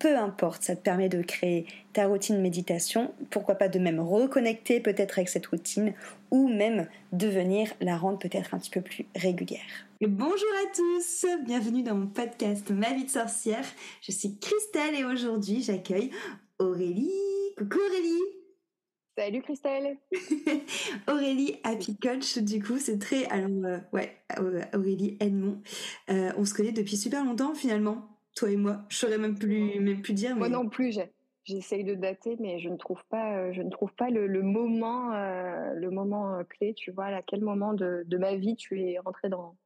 peu importe, ça te permet de créer ta routine méditation, pourquoi pas de même reconnecter peut-être avec cette routine ou même de venir la rendre peut-être un petit peu plus régulière. Bonjour à tous, bienvenue dans mon podcast Ma vie de sorcière. Je suis Christelle et aujourd'hui j'accueille Aurélie. Coucou Aurélie Salut Christelle Aurélie Happy Coach, du coup, c'est très... Alors, euh, ouais, Aurélie Edmond. Euh, on se connaît depuis super longtemps finalement toi et moi. Je saurais même plus, même plus dire. Moi non plus, j'essaye de dater, mais je ne trouve pas, euh, je ne trouve pas le, moment, euh, le moment euh, clé. Tu vois, à quel moment de, ma vie tu es rentré dans,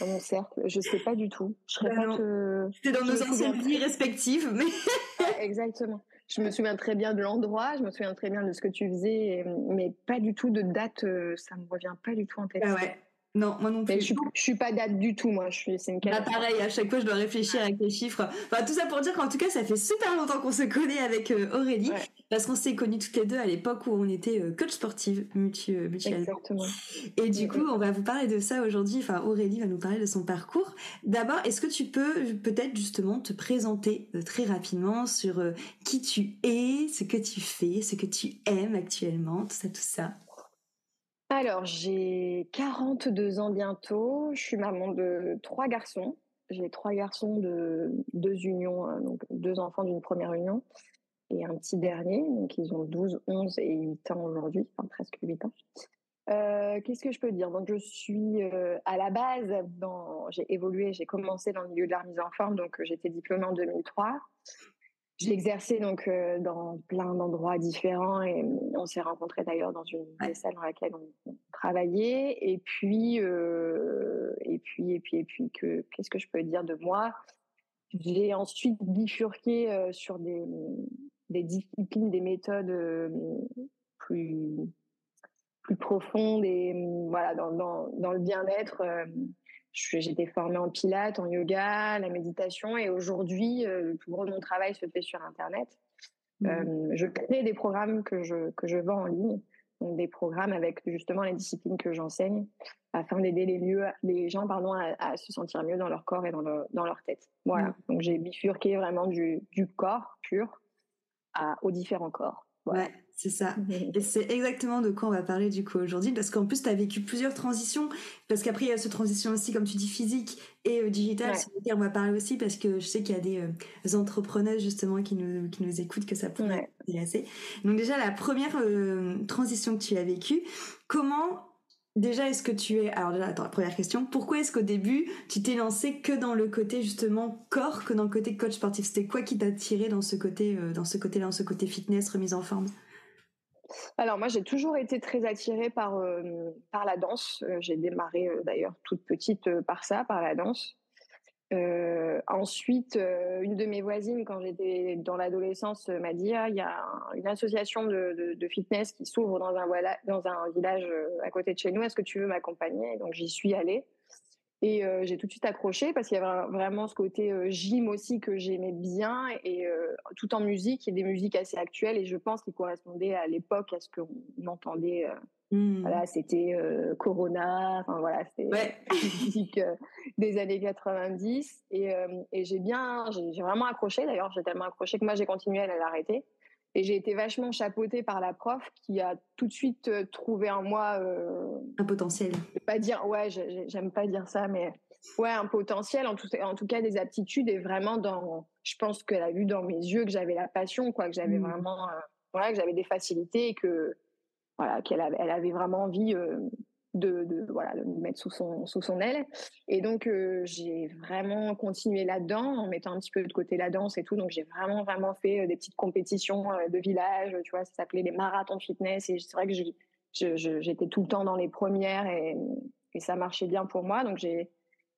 mon cercle Je sais pas du tout. Je serais bah pas dans nos anciennes vies respectives, mais. Exactement. Je me souviens très bien de l'endroit, je me souviens très bien de ce que tu faisais, mais pas du tout de date. Ça me revient pas du tout en tête. Ah ouais. Non, moi non plus. je, je suis pas date du tout, moi. Je suis, c'est une bah, pareil, à chaque fois, je dois réfléchir avec les chiffres. Enfin, tout ça pour dire qu'en tout cas, ça fait super longtemps qu'on se connaît avec euh, Aurélie, parce qu'on s'est connus toutes les deux à l'époque où on était euh, coach sportive euh, mutuellement. Exactement. Et du coup, on va vous parler de ça aujourd'hui. Enfin, Aurélie va nous parler de son parcours. D'abord, est-ce que tu peux peut-être justement te présenter très rapidement sur qui tu es, ce que tu fais, ce que tu aimes actuellement, tout ça, tout ça? Alors, j'ai 42 ans bientôt. Je suis maman de trois garçons. J'ai trois garçons de deux unions, hein, donc deux enfants d'une première union et un petit dernier. Donc, ils ont 12, 11 et 8 ans aujourd'hui, enfin presque 8 ans. Euh, qu'est-ce que je peux dire? Donc, je suis euh, à la base, j'ai évolué, j'ai commencé dans le milieu de la mise en forme, donc j'étais diplômée en 2003. J'ai exercé donc euh, dans plein d'endroits différents et on s'est rencontrés d'ailleurs dans une des salles dans laquelle on, travaillait. Et puis, euh, et puis, et puis, et puis, que qu'est-ce que je peux dire de moi? J'ai ensuite bifurqué euh, sur des, des disciplines, des méthodes plus plus profondes et voilà dans, dans, dans le bien-être J'étais formée en pilates, en yoga, la méditation et aujourd'hui, euh, le plus gros de mon travail se fait sur Internet. Mmh. Euh, je crée des programmes que je, que je vends en ligne, donc des programmes avec justement les disciplines que j'enseigne afin d'aider les, lieux, les gens pardon, à, se sentir mieux dans leur corps et dans, dans leur tête. Voilà, mmh. donc j'ai bifurqué vraiment du, du corps pur aux différents corps. Ouais, c'est ça. Et c'est exactement de quoi on va parler du coup aujourd'hui, parce qu'en plus, tu as vécu plusieurs transitions, parce qu'après, il y a cette transition aussi, comme tu dis, physique et euh, digitale, sur laquelle on va parler aussi, parce que je sais qu'il y a des euh, entrepreneurs justement qui nous, qui nous écoutent, que ça pourrait intéresser. Donc déjà, la première euh, transition que tu as vécue, comment Déjà, est-ce que tu es... Alors déjà, attends, la première question. Pourquoi est-ce qu'au début, tu t'es lancé que dans le côté justement corps, que dans le côté coach sportif? C'était quoi qui t'a tiré dans ce côté, euh, dans ce côté dans ce côté fitness, remise en forme? Alors moi j'ai toujours été très attirée par euh, par la danse. Euh, j'ai démarré d'ailleurs toute petite par ça, par la danse. Euh, ensuite, euh, une de mes voisines, quand j'étais dans l'adolescence, euh, m'a dit ah, il y a une association de, fitness qui s'ouvre dans dans un village à côté de chez nous. Est-ce que tu veux m'accompagner? Donc j'y suis allée. Et j'ai tout de suite accroché parce qu'il y avait vraiment ce côté gym aussi que j'aimais bien et tout en musique et des musiques assez actuelles et je pense qu'il correspondait à l'époque à ce qu'on entendait Mmh. Voilà, c'était euh, Corona, enfin voilà, c'était ouais. musique euh, des années 90 et, euh, et j'ai bien, j'ai vraiment accroché d'ailleurs, j'ai tellement accroché que moi j'ai continué à l'arrêter et j'ai été vachement chapeautée par la prof qui a tout de suite trouvé en moi un potentiel. Je vais pas dire ouais, j'aime pas dire ça, mais ouais un potentiel en tout, en tout cas des aptitudes et vraiment dans, je pense qu'elle a vu dans mes yeux que j'avais la passion quoi, que j'avais mmh. vraiment, voilà, que j'avais des facilités et que voilà, qu'elle avait, elle avait vraiment envie euh, de, de, voilà, de me mettre sous son, sous son aile. Et donc, euh, j'ai vraiment continué là-dedans en mettant un petit peu de côté la danse et tout. Donc, j'ai vraiment, vraiment fait euh, des petites compétitions de village, tu vois, ça s'appelait les marathons fitness. Et c'est vrai que j'étais tout le temps dans les premières et, et ça marchait bien pour moi. Donc, j'ai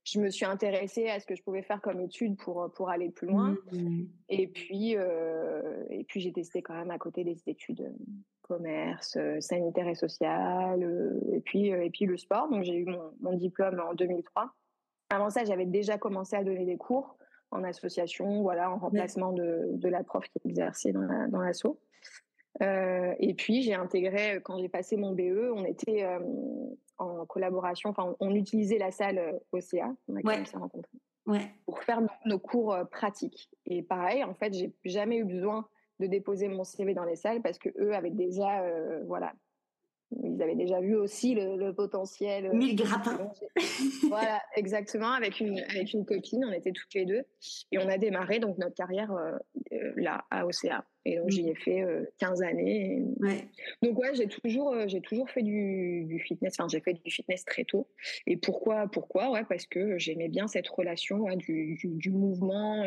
je me suis intéressée à ce que je pouvais faire comme étude pour pour aller plus loin. Mmh. Et puis euh, et puis j'ai testé quand même à côté des études euh, commerce, euh, sanitaire et social, et puis et puis le sport. Donc j'ai eu mon, mon, diplôme en 2003. Avant ça, j'avais déjà commencé à donner des cours en association, voilà, en remplacement de, de la prof qui exerçait dans la, dans l'assaut. Euh, et puis j'ai intégré quand j'ai passé mon BE, on était en collaboration. Enfin, on, utilisait la salle euh, OCA, on a ouais. rencontré, ouais. pour faire nos, cours euh, pratiques. Et pareil, en fait, j'ai jamais eu besoin de déposer mon CV dans les salles parce que eux avaient déjà, euh, voilà, ils avaient déjà vu aussi le, potentiel. Mille grappins. voilà, exactement. Avec une, avec une copine, on était toutes les deux. Et on a démarré donc notre carrière là, à OCA. Et donc, j'y ai fait 15 années. Ouais. Donc, ouais, j'ai toujours, j'ai toujours fait du, du fitness. Enfin, j'ai fait du fitness très tôt. Et pourquoi Pourquoi? Ouais, parce que j'aimais bien cette relation du, du, du, mouvement,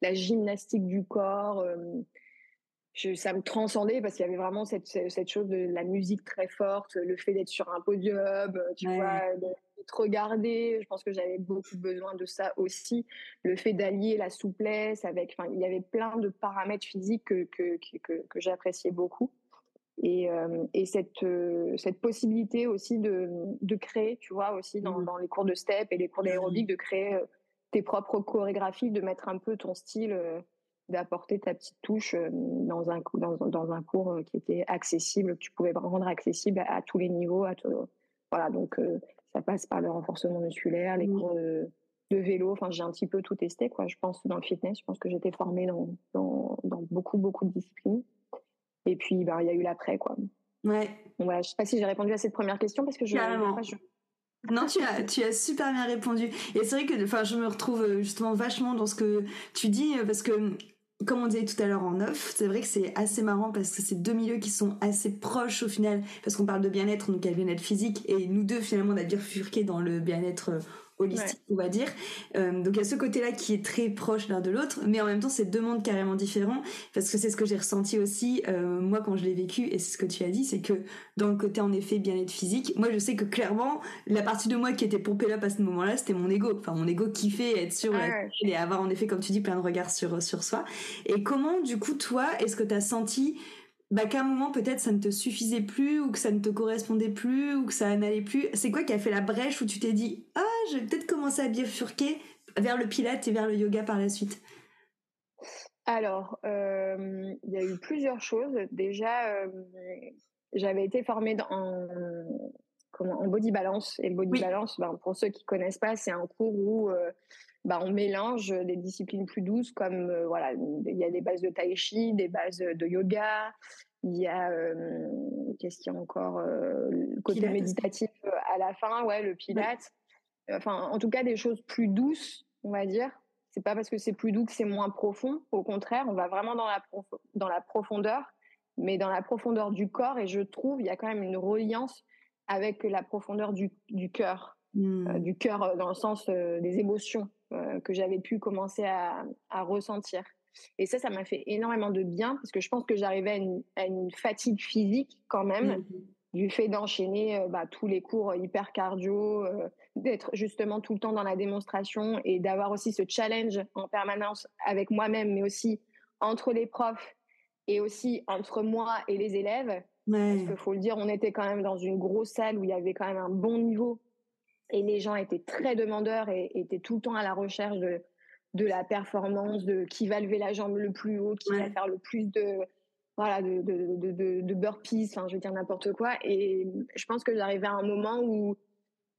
la gymnastique du corps ça me transcendait parce qu'il y avait vraiment cette, cette chose de la musique très forte, le fait d'être sur un podium, tu vois, d'être regardé. Je pense que j'avais beaucoup besoin de ça aussi. Le fait d'allier la souplesse avec, enfin, il y avait plein de paramètres physiques que, que, que, que j'appréciais beaucoup. Et, euh, et cette, euh, cette possibilité aussi de, de créer, tu vois, aussi dans, mmh. dans les cours de step et les cours d'aérobic, de créer euh, tes propres chorégraphies, de mettre un peu ton style d'apporter ta petite touche dans un, dans, dans un cours qui était accessible, que tu pouvais rendre accessible à, tous les niveaux. À voilà, donc ça passe par le renforcement musculaire, les cours de, vélo. Enfin, j'ai un petit peu tout testé, quoi. Je pense dans le fitness, je pense que j'étais formée dans, dans, dans, beaucoup, beaucoup de disciplines. Et puis, ben, il y a eu l'après, quoi. Ouais. Ouais, je sais pas si j'ai répondu à cette première question parce que je. je... Non, tu as, tu as super bien répondu. Et c'est vrai que, enfin, je me retrouve justement vachement dans ce que tu dis parce que comme on disait tout à l'heure en off, c'est vrai que c'est assez marrant parce que c'est deux milieux qui sont assez proches au final, parce qu'on parle de bien-être, donc il y a le bien-être physique, et nous deux finalement on a dans le bien-être euh, holistique, on va dire. Euh, donc il y a ce côté-là qui est très proche l'un de l'autre, mais en même temps c'est deux mondes carrément différents, parce que c'est ce que j'ai ressenti aussi euh, moi quand je l'ai vécu, et c'est ce que tu as dit, c'est que dans le côté en effet bien-être physique, moi je sais que clairement la partie de moi qui était pompée là à ce moment-là, c'était mon ego. Enfin mon ego kiffait être sur et avoir en effet comme tu dis plein de regards sur sur soi. Et comment du coup toi, est-ce que tu as senti bah qu'à un moment peut-être ça ne te suffisait plus ou que ça ne te correspondait plus ou que ça n'allait plus. C'est quoi qui a fait la brèche où tu t'es dit ah je vais peut-être commencer à bifurquer vers le pilate et vers le yoga par la suite? Alors euh, il y a eu plusieurs choses. Déjà euh, j'avais été formée dans, comment, en body balance. Et le body balance, ben, pour ceux qui connaissent pas, c'est un cours où ben, on mélange des disciplines plus douces comme voilà, il y a des bases de tai chi, des bases de yoga, il y a qu'est-ce qu'il y a encore le côté méditatif à la fin, ouais, le pilate. Enfin, en tout cas, des choses plus douces, on va dire. C'est pas parce que c'est plus doux que c'est moins profond. Au contraire, on va vraiment dans la, dans la profondeur, mais dans la profondeur du corps. Et je trouve, il y a quand même une reliance avec la profondeur du, du cœur. Mmh. du cœur dans le sens des émotions que j'avais pu commencer à, à ressentir. Et ça, ça m'a fait énormément de bien parce que je pense que j'arrivais à, une, fatigue physique quand même. Mmh du fait d'enchaîner bah, tous les cours hyper cardio, d'être justement tout le temps dans la démonstration et d'avoir aussi ce challenge en permanence avec moi-même, mais aussi entre les profs et aussi entre moi et les élèves. Parce qu'il faut le dire, on était quand même dans une grosse salle où il y avait quand même un bon niveau et les gens étaient très demandeurs et étaient tout le temps à la recherche de, de la performance, de qui va lever la jambe le plus haut, qui va faire le plus de, voilà, de, de, de, de burpees, enfin, je veux dire n'importe quoi. Et je pense que j'arrivais à un moment où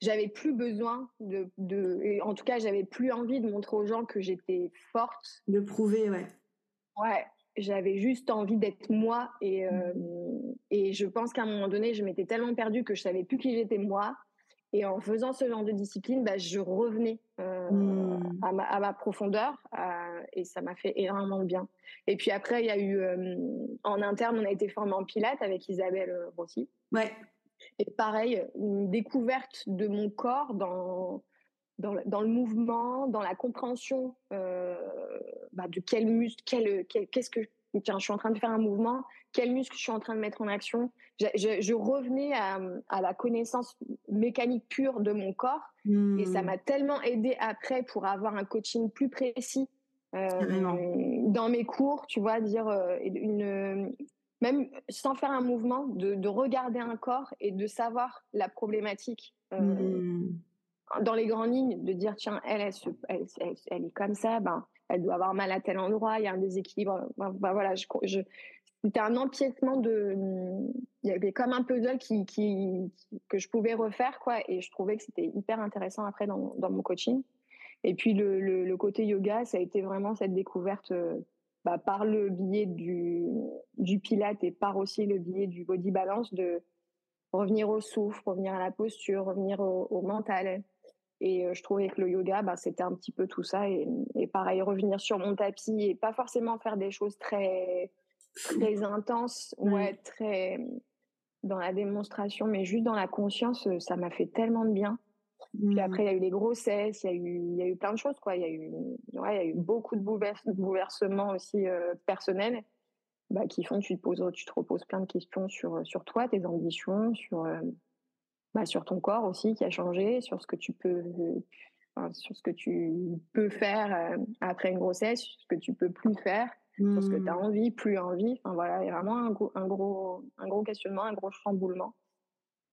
j'avais plus besoin de, de et en tout cas, j'avais plus envie de montrer aux gens que j'étais forte. De prouver, ouais. Ouais, j'avais juste envie d'être moi. Et, euh, et je pense qu'à un moment donné, je m'étais tellement perdue que je savais plus qui j'étais moi. Et en faisant ce genre de discipline, bah, je revenais euh, mmh. à, ma, à, ma, profondeur euh, et ça m'a fait énormément de bien. Et puis après, il y a eu euh, en interne, on a été formé en pilates avec Isabelle Rossi. Ouais. Et pareil, une découverte de mon corps dans dans le mouvement, dans la compréhension bah, de quel muscle, quel, qu'est-ce que tiens, je suis en train de faire un mouvement, quel muscle je suis en train de mettre en action. Je, je, revenais à, à, la connaissance mécanique pure de mon corps et ça hmm. m'a tellement aidé après pour avoir un coaching plus précis euh, dans mes cours, tu vois, dire euh, une, même sans faire un mouvement, de, de, regarder un corps et de savoir la problématique. Euh, hmm. Dans les grandes lignes, de dire tiens, elle, elle, elle, elle, elle est comme ça, ben elle doit avoir mal à tel endroit, il y a un déséquilibre. Bah, voilà, je, je c'était un empiètement de, il y avait comme un puzzle qui, que je pouvais refaire quoi, et je trouvais que c'était hyper intéressant après dans, dans mon coaching. Et puis le, le, côté yoga, ça a été vraiment cette découverte bah, par le biais du, du pilate et par aussi le biais du body balance de revenir au souffle, revenir à la posture, revenir au, au mental. Et je trouvais que le yoga, bah, c'était un petit peu tout ça. Et, et, pareil, revenir sur mon tapis et pas forcément faire des choses très, très intenses, ouais, très dans la démonstration, mais juste dans la conscience, ça m'a fait tellement de bien. Puis mmh. après, il y a eu les grossesses, il y a eu, il y a eu plein de choses, quoi. Il y a eu, ouais, il y a eu beaucoup de bouleversements aussi personnels, bah, qui font que tu te poses, tu te reposes plein de questions sur, sur toi, tes ambitions, sur, bah, sur ton corps aussi qui a changé, sur ce que tu peux, sur ce que tu peux faire euh, après une grossesse, ce que tu peux plus faire, sur ce que tu as mmh. envie, plus envie. Enfin voilà, il y a vraiment un, gros, un gros, un gros questionnement, un gros chamboulement.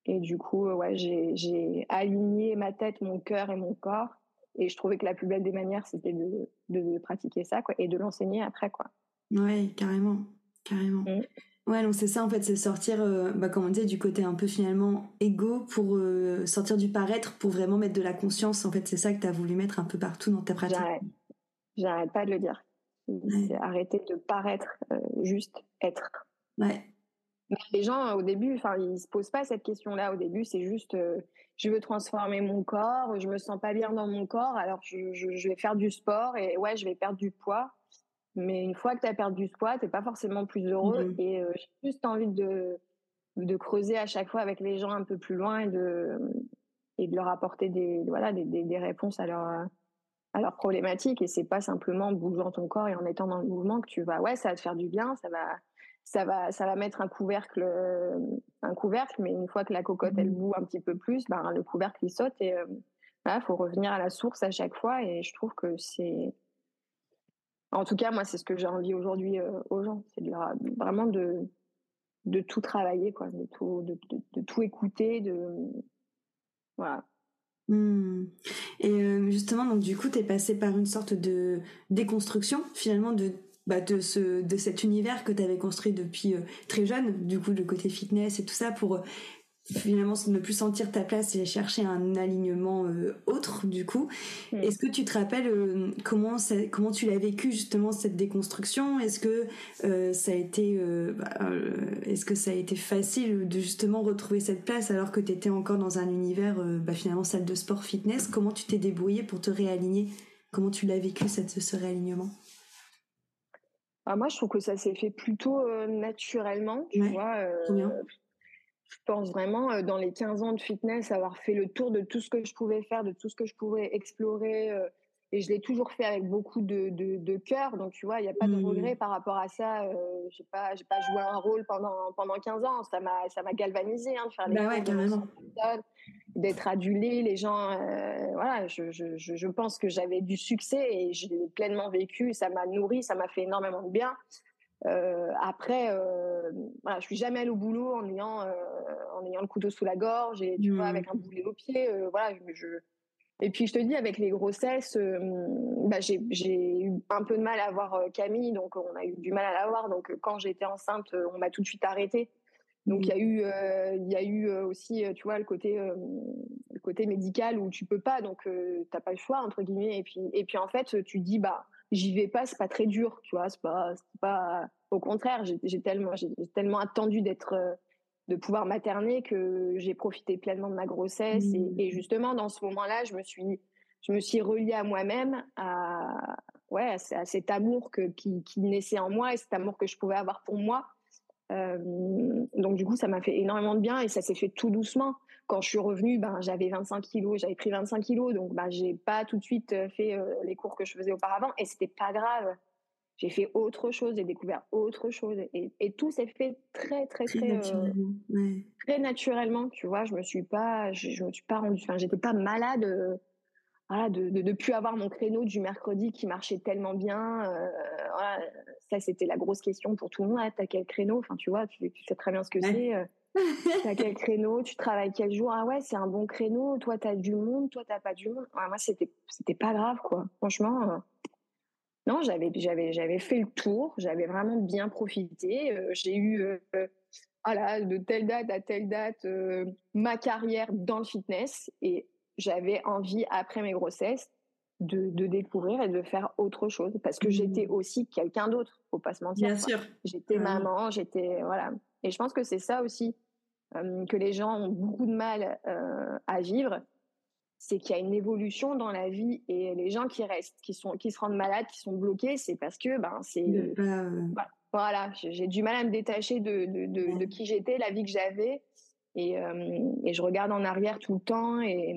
Et du coup, ouais, j'ai aligné ma tête, mon cœur et mon corps. Et je trouvais que la plus belle des manières, c'était de, de, pratiquer ça, quoi, et de l'enseigner après, quoi. Ouais, carrément, carrément. Mmh. Ouais, donc c'est ça en fait, c'est sortir, euh, bah, comme on disait, du côté un peu finalement égo pour euh, sortir du paraître, pour vraiment mettre de la conscience. En fait, c'est ça que tu as voulu mettre un peu partout dans ta pratique. J'arrête, pas de le dire. C'est arrêter de paraître, euh, juste être. Ouais. les gens, au début, enfin, ils se posent pas cette question-là. Au début, c'est juste, je veux transformer mon corps, je me sens pas bien dans mon corps, alors je, je vais faire du sport et ouais, je vais perdre du poids. Mais une fois que tu as perdu ce poids, tu pas forcément plus heureux. Mmh et euh, j'ai juste envie de, de creuser à chaque fois avec les gens un peu plus loin et de, et de leur apporter des, voilà, des, des, réponses à, leur, à leurs problématiques. Et c'est pas simplement en bougeant ton corps et en étant dans le mouvement que tu vas, ouais, ça va te faire du bien, ça va, ça va, ça va mettre un couvercle, un couvercle, mais une fois que la cocotte, elle mmh boue un petit peu plus, ben, le couvercle, il saute et, euh, il faut revenir à la source à chaque fois. Et je trouve que c'est, en tout cas, moi, c'est ce que j'ai envie aujourd'hui euh, aux gens. C'est vraiment de, de tout travailler, quoi, de tout, de, tout écouter, de voilà. Mmh. Et euh, justement, donc du coup, tu es passé par une sorte de déconstruction finalement de bah, de ce de cet univers que tu avais construit depuis euh, très jeune, du coup le côté fitness et tout ça pour finalement ne plus sentir ta place et chercher un alignement euh, autre du coup. Mm. Est-ce que tu te rappelles euh, comment comment tu l'as vécu justement cette déconstruction? Est-ce que euh, ça a été bah, est-ce que ça a été facile de justement retrouver cette place alors que tu étais encore dans un univers bah, finalement salle de sport fitness? Comment tu t'es débrouillé pour te réaligner? Comment tu l'as vécu cette, ce réalignement? Ah, moi, je trouve que ça s'est fait plutôt naturellement, tu vois je pense vraiment, euh, dans les 15 ans de fitness, avoir fait le tour de tout ce que je pouvais faire, de tout ce que je pouvais explorer. Euh, et je l'ai toujours fait avec beaucoup de, de, cœur. Donc, tu vois, il n'y a pas de mmh. regret par rapport à ça. Euh, je n'ai pas, pas joué un rôle pendant, pendant 15 ans. Ça m'a, ça m'a galvanisé hein, de faire les bah d'être adulé. Les gens, voilà, je, je, je, pense que j'avais du succès et je l'ai pleinement vécu. Ça m'a nourri, ça m'a fait énormément de bien. Euh, après, euh, voilà, je suis jamais allée au boulot en ayant, euh, en ayant le couteau sous la gorge et tu vois mmh. avec un boulet au pied. Euh, voilà, je, Et puis je te dis, avec les grossesses, bah, j'ai eu un peu de mal à avoir Camille, donc on a eu du mal à l'avoir. Donc quand j'étais enceinte, on m'a tout de suite arrêtée. Donc il y a eu, il y a eu aussi, tu vois, le côté, le côté médical où tu peux pas, donc t'as pas le choix entre guillemets. Et puis, et puis en fait, tu dis bah j'y vais pas, c'est pas très dur, tu vois, c'est pas, pas, au contraire, j'ai tellement, j'ai tellement attendu d'être, euh, de pouvoir materner que j'ai profité pleinement de ma grossesse mmh. et, justement dans ce moment-là, je me suis, je me suis reliée à moi-même, à, ouais, à, cet amour que, qui, qui, naissait en moi et cet amour que je pouvais avoir pour moi. Euh, donc du coup, ça m'a fait énormément de bien et ça s'est fait tout doucement quand je suis revenue, ben, j'avais 25 kilos, j'avais pris 25 kilos, donc ben, j'ai pas tout de suite euh, fait euh, les cours que je faisais auparavant, et c'était pas grave. J'ai fait autre chose, j'ai découvert autre chose, et, et tout s'est fait très très très très euh, naturellement, très naturellement, tu vois. Je me suis pas, je, me suis pas rendue, enfin, j'étais pas malade. voilà, de, de, plus avoir mon créneau du mercredi qui marchait tellement bien. voilà, ça, c'était la grosse question pour tout le monde. Ah, t'as quel créneau? Enfin, tu vois, tu, tu, sais très bien ce que c'est T'as quel créneau? Tu travailles quel jour? Ah ouais, c'est un bon créneau. Toi, t'as du monde. Toi, t'as pas du monde. moi, c'était c'était pas grave, quoi. Franchement, euh, non, j'avais j'avais j'avais fait le tour. J'avais vraiment bien profité. Euh, j'ai eu euh, voilà de telle date à telle date ma carrière dans le fitness et j'avais envie après mes grossesses de, de, découvrir et de faire autre chose parce que j'étais mmh. aussi quelqu'un d'autre faut pas se mentir bien sûr j'étais maman j'étais voilà et je pense que c'est ça aussi que les gens ont beaucoup de mal euh, à vivre, c'est qu'il y a une évolution dans la vie et les gens qui restent, qui sont, qui se rendent malades, qui sont bloqués, c'est parce que ben c'est voilà, j'ai du mal à me détacher de, de, de, qui j'étais, la vie que j'avais, et, euh, et, je regarde en arrière tout le temps et,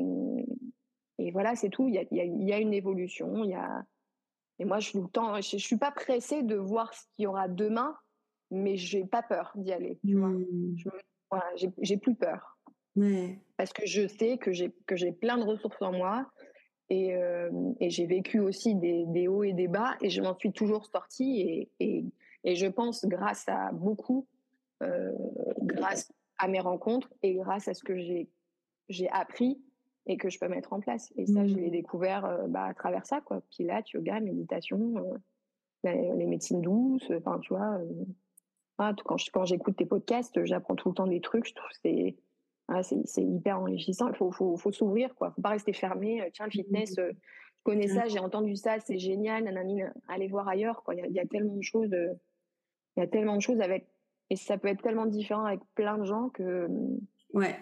et voilà, c'est tout. Il y a, il y a, une évolution, il y a et moi je tout le temps, je, je suis pas pressée de voir ce qu'il y aura demain, mais j'ai pas peur d'y aller. Tu vois, mmh. Voilà, j'ai plus peur. Parce que je sais que j'ai plein de ressources en moi et, euh, et j'ai vécu aussi des, des, hauts et des bas et je m'en suis toujours sortie et, et, et, je pense grâce à beaucoup, euh, grâce à mes rencontres et grâce à ce que j'ai appris et que je peux mettre en place. Et ça, je l'ai mmh. découvert euh, bah, à travers ça, quoi. Pilates, yoga, méditation, les, les, médecines douces, enfin, tu vois, quand, quand j'écoute tes podcasts, j'apprends tout le temps des trucs. Je trouve c'est c'est hyper enrichissant. Il faut, faut, faut s'ouvrir, quoi. Faut pas rester fermé. Euh, tiens, le fitness, euh, je connais ça, j'ai entendu ça, c'est génial. Nanani, allez voir ailleurs, quoi. Il y a, tellement de choses. Euh, il y a tellement de choses avec. Et ça peut être tellement différent avec plein de gens que. Ouais.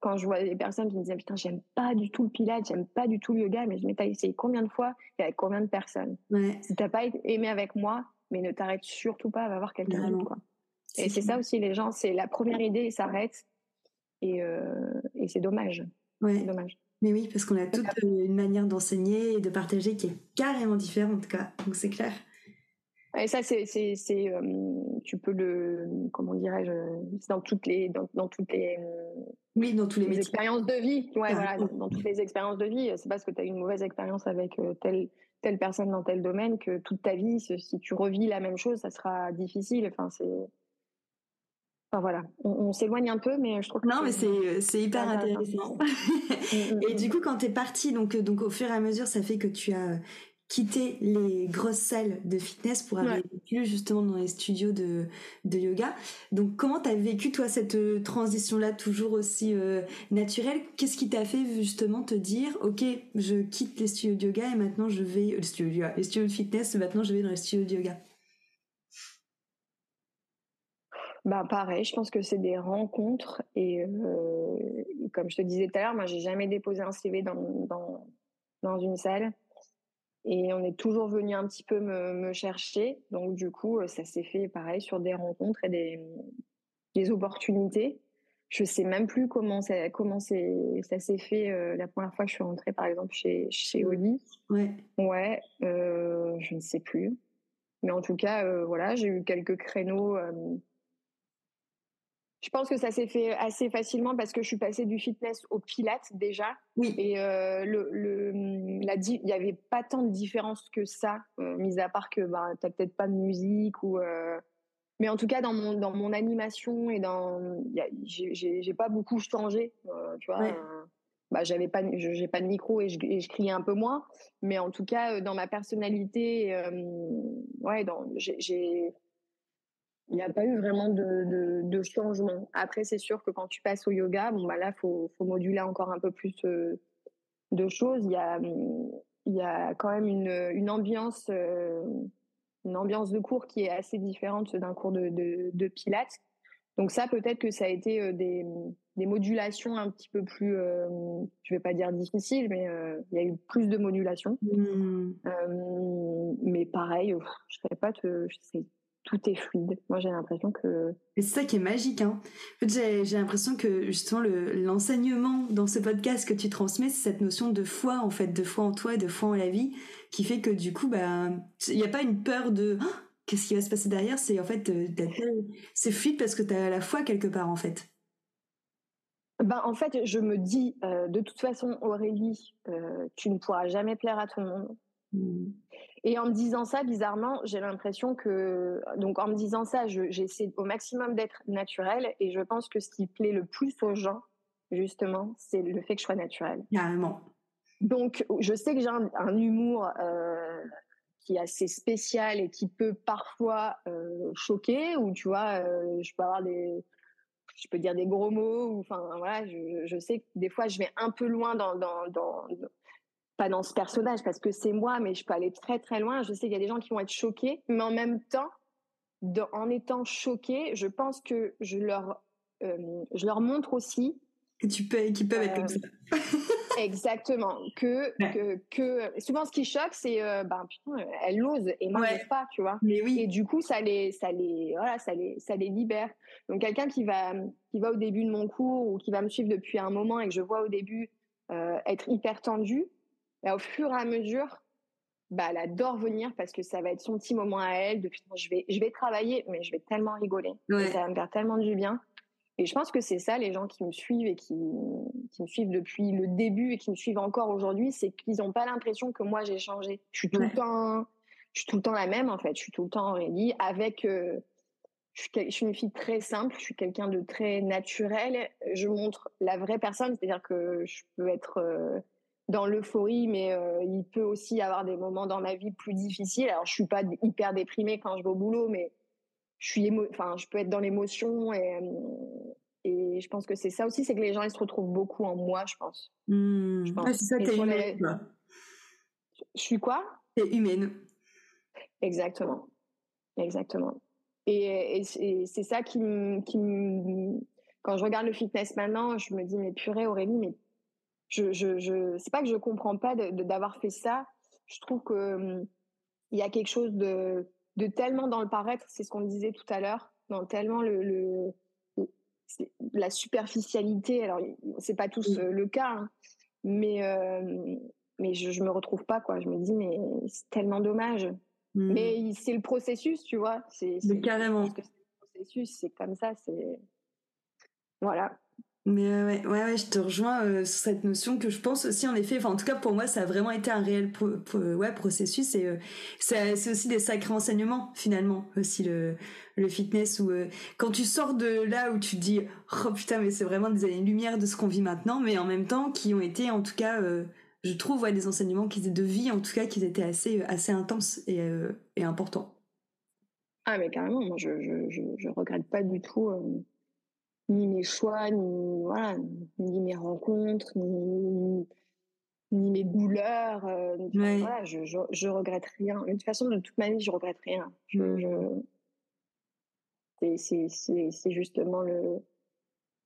Quand je vois des personnes qui me disent putain j'aime pas du tout le pilates, j'aime pas du tout le yoga, mais je m'étais essayé combien de fois et avec combien de personnes? Ouais. Si t'as pas aimé avec moi, mais ne t'arrête surtout pas à voir quelqu'un d'autre. Quoi. Et c'est ça aussi, les gens, c'est la première idée, ils s'arrêtent. Et, euh, et c'est dommage. Ouais. dommage. Mais oui, parce qu'on a toute euh, une manière d'enseigner et de partager qui est carrément différente, cas. donc c'est clair. Et ça, c'est, c'est, c'est euh, tu peux le, comment dirais-je, c'est dans toutes les, dans, dans toutes les, oui, dans tous les, expériences de vie. Ouais, voilà, dans, dans, toutes les expériences de vie. C'est parce que tu as eu une mauvaise expérience avec tel telle personne dans tel domaine que toute ta vie, si tu revis la même chose, ça sera difficile. Enfin, c'est. Enfin, voilà, on, s'éloigne un peu, mais je trouve que. Non, mais c'est, c'est hyper intéressant. Mm, mm, et mm. du coup, quand tu es partie, donc, donc au fur et à mesure, ça fait que tu as quitté les grosses salles de fitness pour aller plus justement dans les studios de, de yoga. Donc comment tu as vécu toi cette euh, transition-là toujours aussi euh, naturelle? Qu'est-ce qui t'a fait justement te dire ok je quitte les studios de yoga et maintenant je vais les studios de les studios de fitness maintenant je vais dans les studios de yoga? Bah pareil, je pense que c'est des rencontres et euh, comme je te disais tout à l'heure, moi j'ai jamais déposé un CV dans, dans, dans une salle. Et on est toujours venu un petit peu me, me chercher. Donc, du coup, euh, ça s'est fait pareil sur des rencontres et des, des opportunités. Je sais même plus comment ça, comment ça s'est fait euh, la première fois que je suis rentrée, par exemple, chez, chez Oli. Ouais. Ouais, euh, je ne sais plus. Mais en tout cas, euh, voilà, j'ai eu quelques créneaux je pense que ça s'est fait assez facilement parce que je suis passée du fitness au pilates déjà. Oui. Et euh, le, le, la, il n'y avait pas tant de différence que ça, euh, mis à part que bah, tu n'as peut-être pas de musique ou. Euh... Mais en tout cas, dans mon, dans mon animation et dans. J'ai pas beaucoup changé. Tu vois. Ouais. Bah, j'avais pas, j'ai pas de micro et je, et je, criais un peu moins. Mais en tout cas, dans ma personnalité, ouais, j'ai il n'y a pas eu vraiment de, de, de, changement. Après, c'est sûr que quand tu passes au yoga, bon, bah là, il faut, faut, moduler encore un peu plus euh, de choses. Il y a, il y a quand même une, une ambiance, euh, une ambiance de cours qui est assez différente d'un cours de, de, de, pilates. Donc ça, peut-être que ça a été euh, des, des modulations un petit peu plus, euh, je vais pas dire difficiles, mais il y a eu plus de modulation. Mmh. Mais pareil, je ne sais pas te, je sais tout est fluide. Moi, j'ai l'impression que. Et c'est ça qui est magique. Hein. En fait, j'ai l'impression que justement le, l'enseignement dans ce podcast que tu transmets, c'est cette notion de foi, en fait, de foi en toi, de foi en la vie, qui fait que du coup, bah, il n'y a pas une peur de oh, qu'est-ce qui va se passer derrière? C'est en fait, c'est fluide parce que tu as la foi quelque part, en fait. Ben, en fait, je me dis, euh, de toute façon, Aurélie, euh, tu ne pourras jamais plaire à tout le monde. Mmh. Et en me disant ça, bizarrement, j'ai l'impression que, donc en me disant ça, j'essaie au maximum d'être naturelle et je pense que ce qui plaît le plus aux gens, justement, c'est le fait que je sois naturelle. Carrément. Donc, je sais que j'ai un, un, humour euh, qui est assez spécial et qui peut parfois euh, choquer, ou tu vois, euh, je peux avoir des, je peux dire des gros mots, ou enfin voilà, je, je, sais que des fois je vais un peu loin dans, dans, dans pas dans ce personnage parce que c'est moi, mais je peux aller très très loin. Je sais qu'il y a des gens qui vont être choqués, mais en même temps, en étant choqués, je pense que je leur, euh, je leur montre aussi. Que tu peux, qu'ils peuvent euh, être comme ça. exactement. Que, ouais. que, que, souvent, ce qui choque, c'est, euh, ben, putain, elle ose et moi, ouais. pas, tu vois. Mais oui. Et du coup, ça les, ça les, voilà, ça les, ça les libère. Donc, quelqu'un qui va, qui va au début de mon cours ou qui va me suivre depuis un moment et que je vois au début euh, être hyper tendu, et au fur et à mesure, bah, elle adore venir parce que ça va être son petit moment à elle. Depuis, je vais, je vais travailler, mais je vais tellement rigoler. Ouais. ça va me faire tellement du bien. Et je pense que c'est ça, les gens qui me suivent et qui, qui me suivent depuis le début et qui me suivent encore aujourd'hui, c'est qu'ils n'ont pas l'impression que moi j'ai changé. Je suis tout ouais. le temps, je suis tout le temps la même en fait. Je suis tout le temps Aurélie avec. Euh, je, suis, je suis une fille très simple. Je suis quelqu'un de très naturel. Je montre la vraie personne, c'est-à-dire que je peux être euh, dans l'euphorie, mais euh, il peut aussi y avoir des moments dans ma vie plus difficiles. Alors, je suis pas hyper déprimée quand je vais au boulot, mais je suis émo enfin, je peux être dans l'émotion et, et je pense que c'est ça aussi, c'est que les gens ils se retrouvent beaucoup en moi, je pense. Mmh. Je pense. Ouais, c'est ça, t'es humaine. Les... Je suis quoi? T'es humaine. Exactement, exactement. Et, et, et c'est ça qui me, qui me, quand je regarde le fitness maintenant, je me dis mais purée Aurélie, mais je, je, je c'est pas que je comprends pas d'avoir fait ça. Je trouve que hum, il y a quelque chose de, de tellement dans le paraître, c'est ce qu'on disait tout à l'heure, dans tellement le, le, la superficialité. Alors c'est pas tous mmh. le cas, hein, mais euh, mais je, je me retrouve pas quoi. Je me dis mais c'est tellement dommage. Mmh. Mais c'est le processus, tu vois. C'est carrément. que c'est le processus, c'est comme ça, c'est voilà. Mais ouais, ouais, ouais, je te rejoins euh, sur cette notion que je pense aussi, en effet, en tout cas, pour moi, ça a vraiment été un réel ouais, processus et euh, c'est aussi des sacrés enseignements, finalement, aussi le, le fitness où euh, quand tu sors de là où tu te dis, oh putain, mais c'est vraiment des années-lumière de ce qu'on vit maintenant, mais en même temps, qui ont été, en tout cas, je trouve des enseignements qui étaient de vie, en tout cas, qui étaient assez, assez intenses et, et importants. Ah, mais carrément, moi, je, je, je, regrette pas du tout ni mes choix, ni, voilà, ni mes rencontres, ni, ni mes douleurs. voilà, je, je, je, regrette rien. De toute façon, de toute ma vie, je regrette rien. Mmh. C'est justement le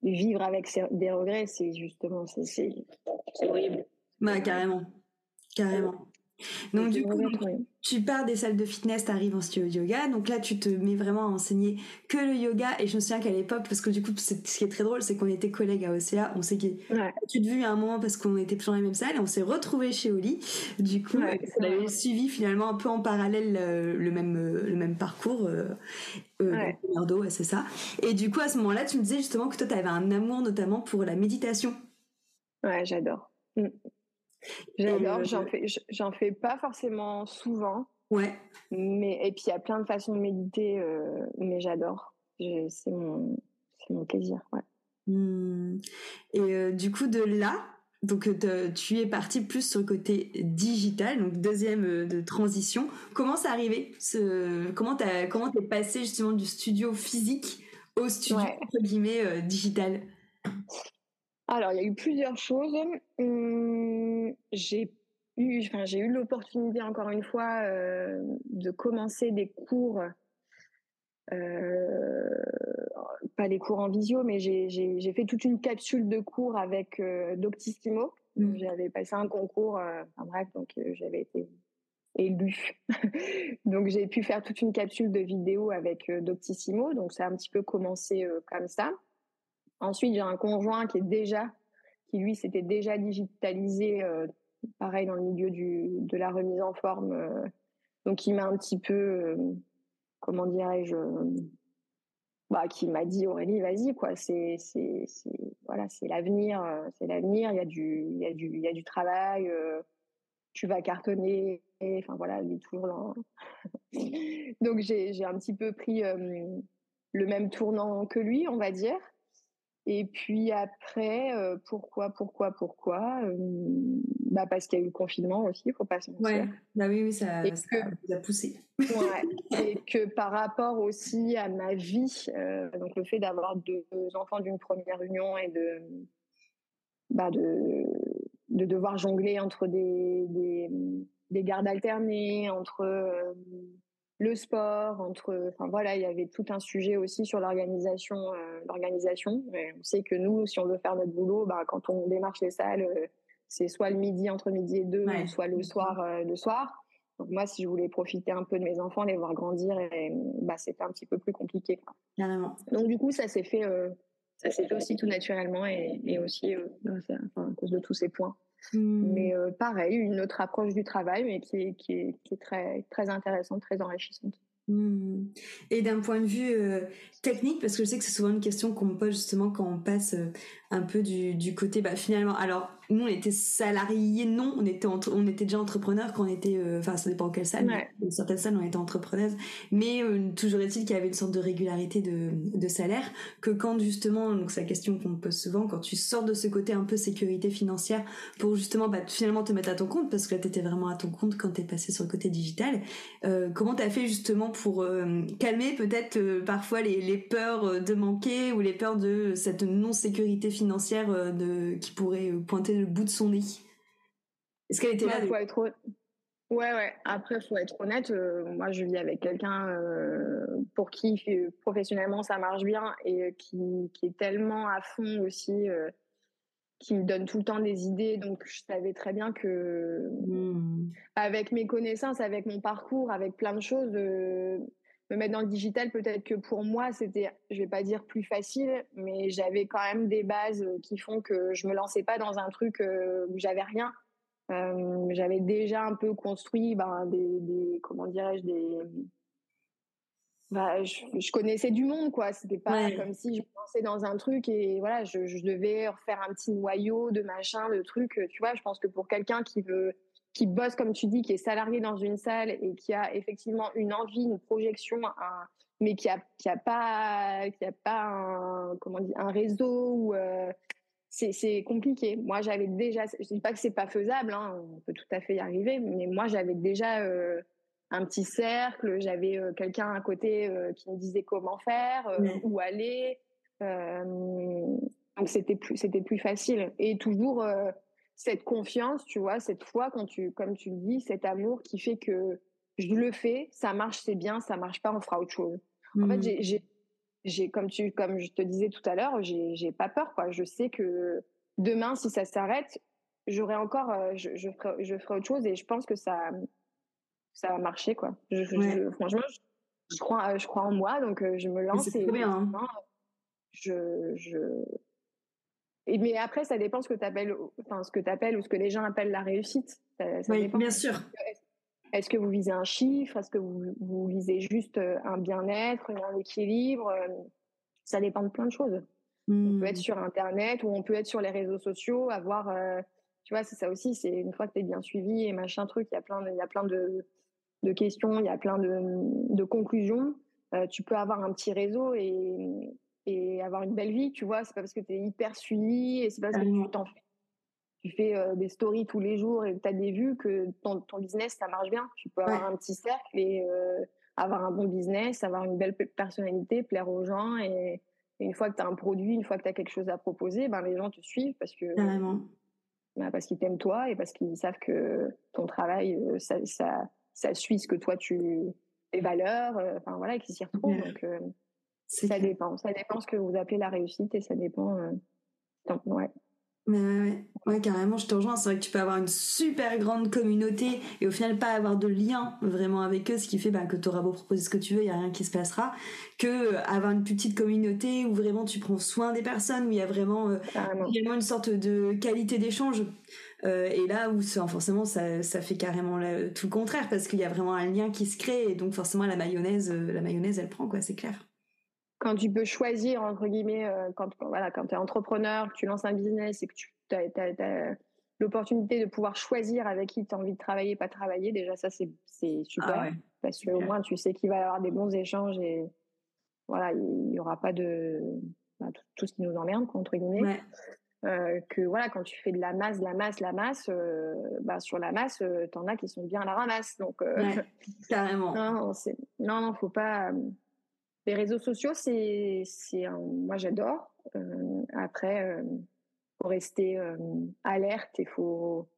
vivre avec des regrets, c'est justement c'est horrible. Bah, carrément, carrément. Donc du coup, tu pars des salles de fitness, tu arrives en studio de yoga. Donc là, tu te mets vraiment à enseigner que le yoga. Et je me souviens qu'à l'époque, parce que du coup, ce qui est très drôle, c'est qu'on était collègues à OCA. On s'est ouais. tu te vu à un moment parce qu'on était plus dans la même salle et on s'est retrouvés chez Oli. Du coup, on avait suivi finalement un peu en parallèle euh, le, même, euh, le même parcours. Euh, c'est ça. Et du coup, à ce moment-là, tu me disais justement que toi, tu avais un amour notamment pour la méditation. Ouais, j'adore. Mm. J'adore, j'en fais, j'en fais pas forcément souvent. Ouais. Mais et puis il y a plein de façons de méditer, euh, mais j'adore. C'est mon, c'est mon plaisir. Ouais. Mmh. Et euh, du coup de là, donc euh, tu es parti plus sur le côté digital, donc deuxième de transition. Comment c'est arrivé ce, Comment t'as comment t'es passé justement du studio physique au studio entre guillemets digital? Alors, il y a eu plusieurs choses. Hum, j'ai eu, enfin, j'ai eu l'opportunité encore une fois euh, de commencer des cours, euh, pas des cours en visio, mais j'ai fait toute une capsule de cours avec euh, Doctissimo. Mmh. J'avais passé un concours, enfin bref, donc j'avais été élue. donc j'ai pu faire toute une capsule de vidéos avec Doctissimo. Donc ça a un petit peu commencé comme ça. Ensuite, j'ai un conjoint qui est déjà, qui lui s'était déjà digitalisé, euh, pareil dans le milieu du, de la remise en forme. Euh, donc, il m'a un petit peu, euh, comment dirais-je, bah, qui m'a dit Aurélie, vas-y quoi, c'est, c'est, voilà, c'est l'avenir, c'est l'avenir. Il y a du, il y a du, il y a du travail. tu vas cartonner. Enfin voilà, il est toujours là. donc j'ai, j'ai un petit peu pris le même tournant que lui, on va dire. Et puis après, euh, pourquoi, pourquoi, pourquoi bah Parce qu'il y a eu le confinement aussi, il ne faut pas se mentir. Ouais. Bah oui, oui, ça, vous a poussé. ouais. et que par rapport aussi à ma vie, euh, donc le fait d'avoir deux enfants d'une première union et de, bah de, de devoir jongler entre des, des, des gardes alternées, entre euh, le sport, entre, enfin voilà, il y avait tout un sujet aussi sur l'organisation, euh, l'organisation. On sait que nous, si on veut faire notre boulot, bah, quand on démarche les salles, euh, c'est soit le midi entre midi et deux, soit le soir, euh, le soir. Donc moi, si je voulais profiter un peu de mes enfants, les voir grandir, et, bah, c'était un petit peu plus compliqué. Quoi. Donc du coup, ça s'est fait, ça s'est fait aussi tout naturellement et, et aussi à cause de tous ces points. Mmh. Mais euh, pareil, une autre approche du travail, mais qui est, qui est, qui est très, très intéressante, très enrichissante. Mmh. Et d'un point de vue euh, technique, parce que je sais que c'est souvent une question qu'on me pose justement quand on passe euh, un peu du, du côté, bah, finalement, alors nous on était salariés, non, on était on était déjà entrepreneurs quand on était, euh, enfin ça dépend quelle salle, dans certaines salles on était entrepreneuses, mais euh, toujours est-il qu'il y avait une sorte de régularité de, de salaire, que quand justement, donc c'est la question qu'on me pose souvent, quand tu sors de ce côté un peu sécurité financière pour justement bah, finalement te mettre à ton compte, parce que là t'étais vraiment à ton compte quand t'es passé sur le côté digital, euh, comment t'as fait justement pour euh, calmer peut-être parfois les, les peurs de manquer ou les peurs de cette non-sécurité financière de, qui pourrait pointer le bout de son nez. Est-ce qu'elle était là faut être... Ouais, ouais. Après, faut être honnête. Euh, moi, je vis avec quelqu'un euh, pour qui professionnellement ça marche bien et qui, qui est tellement à fond aussi, euh, qui me donne tout le temps des idées. Donc, je savais très bien que, mmh. avec mes connaissances, avec mon parcours, avec plein de choses, me mettre dans le digital, peut-être que pour moi, c'était, je vais pas dire plus facile, mais j'avais quand même des bases qui font que je me lançais pas dans un truc euh, où j'avais rien. Euh, j'avais déjà un peu construit ben, des, des comment dirais-je, des. Bah, je, connaissais du monde, quoi. C'était pas comme si je me lançais dans un truc et voilà, je, je devais refaire un petit noyau de machin, de truc. Tu vois, je pense que pour quelqu'un qui veut qui bosse, comme tu dis, qui est salarié dans une salle et qui a effectivement une envie, une projection, mais qui a, qui a pas, qui a pas un, comment dire, un réseau ou, euh, c'est compliqué. Moi, j'avais déjà, je dis pas que c'est pas faisable, hein, on peut tout à fait y arriver, mais moi, j'avais déjà euh, un petit cercle, j'avais euh, quelqu'un à côté qui me disait comment faire, où aller. donc c'était plus, c'était plus facile. Et toujours cette confiance, tu vois, cette foi, quand tu, comme tu le dis, cet amour qui fait que je le fais, ça marche, c'est bien, ça marche pas, on fera autre chose. En fait, mmh. j'ai j'ai comme tu comme je te disais tout à l'heure, j'ai j'ai pas peur quoi. Je sais que demain si ça s'arrête, j'aurai encore euh, je, je ferai je ferai autre chose et je pense que ça ça va marcher quoi. Je, franchement je, crois je crois en moi donc euh, je me lance et bien, hein. je je et mais après ça dépend ce que tu appelles enfin ce que tu appelles ou ce que les gens appellent la réussite. oui, bien sûr. Est-ce que vous visez un chiffre? Est-ce que vous, visez juste euh, un bien-être, un équilibre? Euh, Ça dépend de plein de choses. On peut être mmh. sur Internet ou on peut être sur les réseaux sociaux, avoir, euh, tu vois, c'est ça aussi, c'est une fois que tu es bien suivi et machin truc, il y a plein de, il y a plein de, de questions, il y a plein de, de conclusions. tu peux avoir un petit réseau et, et avoir une belle vie, tu vois. C'est pas parce que tu es hyper suivi et c'est pas parce que tu t'en fais tu fais euh, des stories tous les jours et tu as des vues que ton, ton, business, ça marche bien. Tu peux avoir un petit cercle et euh, avoir un bon business, avoir une belle personnalité, plaire aux gens. Et, une fois que tu as un produit, une fois que tu as quelque chose à proposer, ben, les gens te suivent parce que. Ben, parce qu'ils t'aiment toi et parce qu'ils savent que ton travail, ça, ça, ça, suit ce que toi tu. tes valeurs, enfin voilà, et qu'ils s'y retrouvent. Donc, ça dépend. Ça dépend ce que vous appelez la réussite et ça dépend. ouais. Ouais, ouais, carrément, je te rejoins. C'est vrai que tu peux avoir une super grande communauté et au final pas avoir de lien vraiment avec eux, ce qui fait bah, que tu auras beau proposer ce que tu veux, il y a rien qui se passera. Que euh, avoir une petite communauté où vraiment tu prends soin des personnes, où il y a vraiment, euh, une sorte de qualité d'échange. Euh, et là où forcément ça, ça fait carrément tout le contraire parce qu'il y a vraiment un lien qui se crée et donc forcément la mayonnaise, la mayonnaise elle prend quoi, c'est clair quand tu peux choisir, entre guillemets, euh, quand, voilà, quand tu es entrepreneur, que tu lances un business et que tu as, l'opportunité de pouvoir choisir avec qui tu as envie de travailler, pas travailler, déjà ça c'est super. Ah parce qu'au moins tu sais qu'il va y avoir des bons échanges et voilà, il n'y aura pas de bah, tout, ce qui nous emmerde, entre guillemets. Euh, que voilà, quand tu fais de la masse, de la masse, la masse, euh, bah, sur la masse, tu en as qui sont bien à la ramasse. Donc, carrément. non, non, non, faut pas les réseaux sociaux, c'est, c'est moi j'adore. Euh, après, euh, faut rester euh, alerte et faut,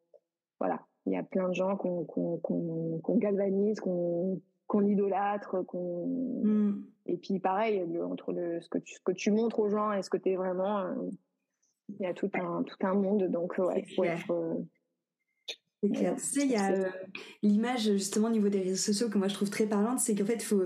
voilà, il y a plein de gens qu'on, qu'on, galvanise, qu'on, qu'on idolâtre, qu'on, mm. et puis pareil entre le, ce que tu, ce que tu montres aux gens et ce que tu es vraiment, il y a tout un, tout un monde. Donc ouais, faut être c'est clair. Tu sais, il y a euh, l'image justement au niveau des réseaux sociaux que moi je trouve très parlante, c'est qu'en fait, il faut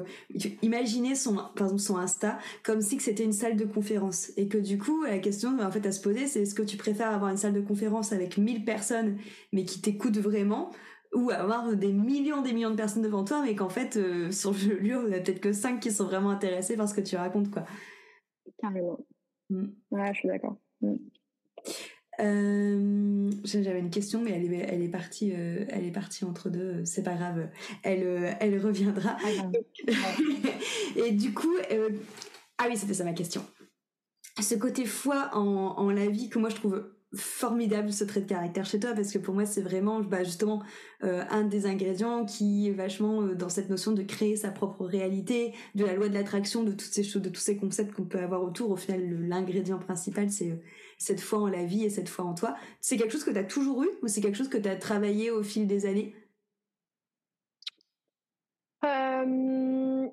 imaginer son, par exemple, son Insta comme si c'était une salle de conférence et que du coup, la question en fait à se poser, c'est est-ce que tu préfères avoir une salle de conférence avec 1000 personnes mais qui t'écoutent vraiment ou avoir des millions des millions de personnes devant toi mais qu'en fait euh, sur le lieu il n'y a peut-être que 5 qui sont vraiment intéressés par ce que tu racontes quoi. Carrément. Mm. Ouais, je suis d'accord. Mm. Euh, j'avais une question, mais elle est, elle est partie, euh, elle est partie entre deux. C'est pas grave, elle, euh, elle reviendra. Ah, et du coup, ah oui, c'était ça ma question. Ce côté foi en, en la vie que moi je trouve formidable ce trait de caractère chez toi parce que pour moi c'est vraiment bah, justement euh, un des ingrédients qui est vachement euh, dans cette notion de créer sa propre réalité, de la loi de l'attraction, de toutes ces choses, de tous ces concepts qu'on peut avoir autour. Au final, l'ingrédient principal c'est euh, cette foi en la vie et cette foi en toi. C'est quelque chose que tu as toujours eu ou c'est quelque chose que tu as travaillé au fil des années?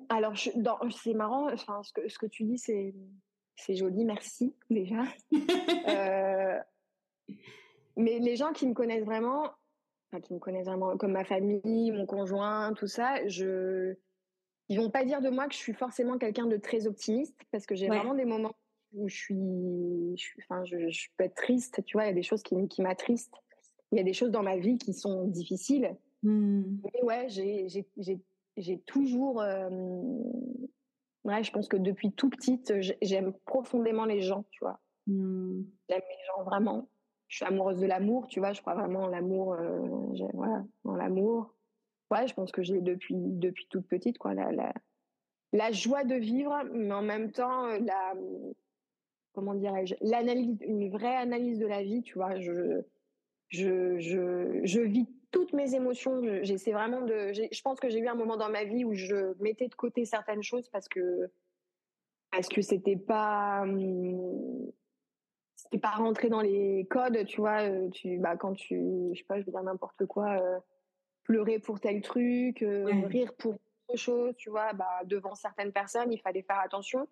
Alors c'est marrant, enfin, ce, que, ce que tu dis c'est c'est joli, merci déjà. Mais les gens qui me connaissent vraiment, enfin, qui me connaissent vraiment comme ma famille, mon conjoint, tout ça, je, ils vont pas dire de moi que je suis forcément quelqu'un de très optimiste parce que j'ai vraiment des moments où je suis, je, enfin, je, peux être triste, tu vois, il y a des choses qui, qui m'attristent. Il y a des choses dans ma vie qui sont difficiles. Mmh. Mais ouais, j'ai toujours. Euh, ouais, je pense que depuis tout petite, j'aime profondément les gens, tu vois. Mmh. J'aime les gens vraiment je suis amoureuse de l'amour, tu vois, je crois vraiment en l'amour, euh, voilà, en l'amour. Ouais, je pense que j'ai depuis depuis toute petite quoi, la, la, la joie de vivre, mais en même temps euh, la comment dirais-je, l'analyse, une vraie analyse de la vie, tu vois. Je, je, je, je vis toutes mes émotions. J'essaie vraiment de. Je pense que j'ai eu un moment dans ma vie où je mettais de côté certaines choses parce que parce que c'était pas hum, c'était pas rentré dans les codes, tu vois. Euh, tu bah quand tu je sais pas, je vais dire n'importe quoi, euh, pleurer pour tel truc, euh, rire pour autre chose, tu vois. Bah devant certaines personnes, il fallait faire attention.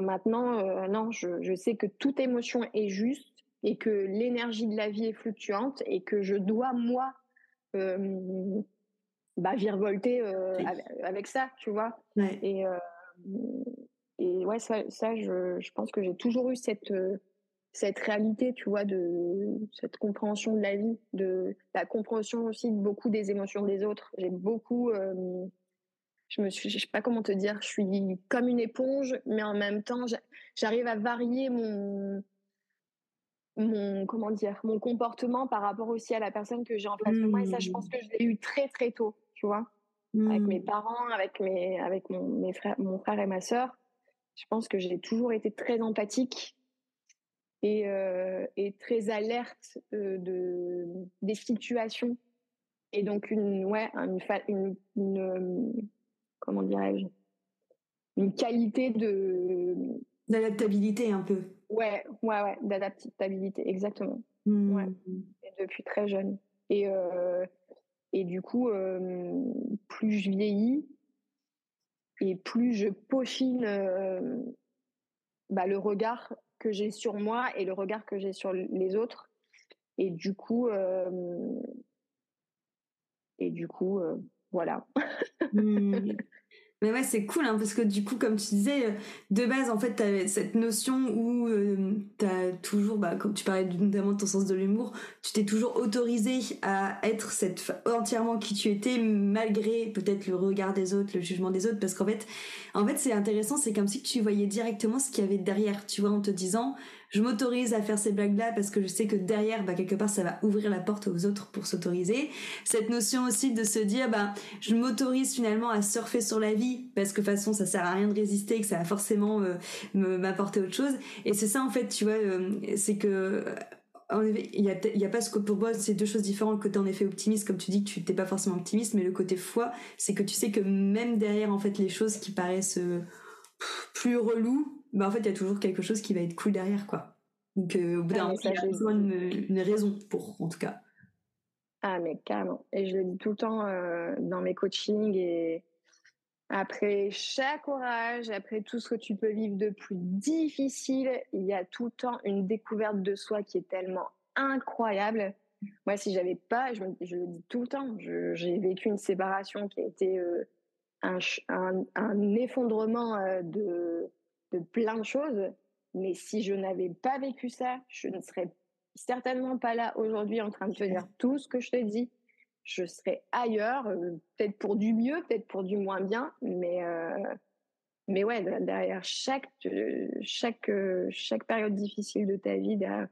Maintenant, non, je, je sais que toute émotion est juste et que l'énergie de la vie est fluctuante et que je dois moi euh, bah, virevolter euh, avec, ça, tu vois? Et, euh, et ouais, ça, ça je, je pense que j'ai toujours eu cette, cette réalité, tu vois, de cette compréhension de la vie, de la compréhension aussi de beaucoup des émotions des autres. J'ai beaucoup, je me suis, je sais pas comment te dire, je suis comme une éponge, mais en même temps, j'arrive à varier mon, mon comment dire mon comportement par rapport aussi à la personne que j'ai en face de moi et ça je pense mmh. que je l'ai eu très très tôt tu vois? Avec mes mmh. parents avec mes avec mon mes frères mon frère et ma sœur je pense que j'ai toujours été très empathique et euh, et très alerte euh, de des situations et donc une ouais une, une, une comment dirais-je une qualité de d'adaptabilité un peu Ouais, ouais, ouais, d'adaptabilité, exactement. Ouais. Mmh. depuis très jeune. Et, euh, et du coup, euh, plus je vieillis et plus je peaufine euh, bah, le regard que j'ai sur moi et le regard que j'ai sur les autres. Et du coup, et du coup, voilà. Mmh. Mais ouais, c'est cool, hein, parce que du coup, comme tu disais, euh, de base, en fait, t'avais cette notion où euh, t'as toujours, bah, comme tu parlais notamment de ton sens de l'humour, tu t'es toujours autorisé à être cette entièrement qui tu étais, malgré peut-être le regard des autres, le jugement des autres, parce qu'en fait, en fait, c'est intéressant, c'est comme si tu voyais directement ce qu'il y avait derrière, tu vois, en te disant, je m'autorise à faire ces blagues-là parce que je sais que derrière, bah, quelque part, ça va ouvrir la porte aux autres pour s'autoriser. Cette notion aussi de se dire, bah, je m'autorise finalement à surfer sur la vie parce que de toute façon, ça sert à rien de résister, que ça va forcément euh, m'apporter autre chose. Et c'est ça, en fait, tu vois, euh, c'est que en effet, il y a, y a pas ce que pour moi, c'est deux choses différentes. Le côté en effet optimiste, comme tu dis tu n'es pas forcément optimiste, mais le côté foi, c'est que tu sais que même derrière en fait les choses qui paraissent euh, plus reloues, bah en fait il y a toujours quelque chose qui va être cool derrière quoi. Donc au bout d'un moment il y a besoin d'une raison pour en tout cas. Ah mais carrément. Et je le dis tout le temps euh, dans mes coachings et après chaque orage, après tout ce que tu peux vivre de plus difficile, il y a tout le temps une découverte de soi qui est tellement incroyable. Moi, si j'avais pas, je, je, le dis tout le temps, j'ai vécu une séparation qui a été euh, un, un, un, effondrement euh, de, de plein de choses. Mais si je n'avais pas vécu ça, je ne serais certainement pas là aujourd'hui en train de te dire tout ce que je te dis. Je serais ailleurs, euh, peut-être pour du mieux, peut-être pour du moins bien, mais euh, mais ouais, derrière chaque chaque chaque période difficile de ta vie, derrière,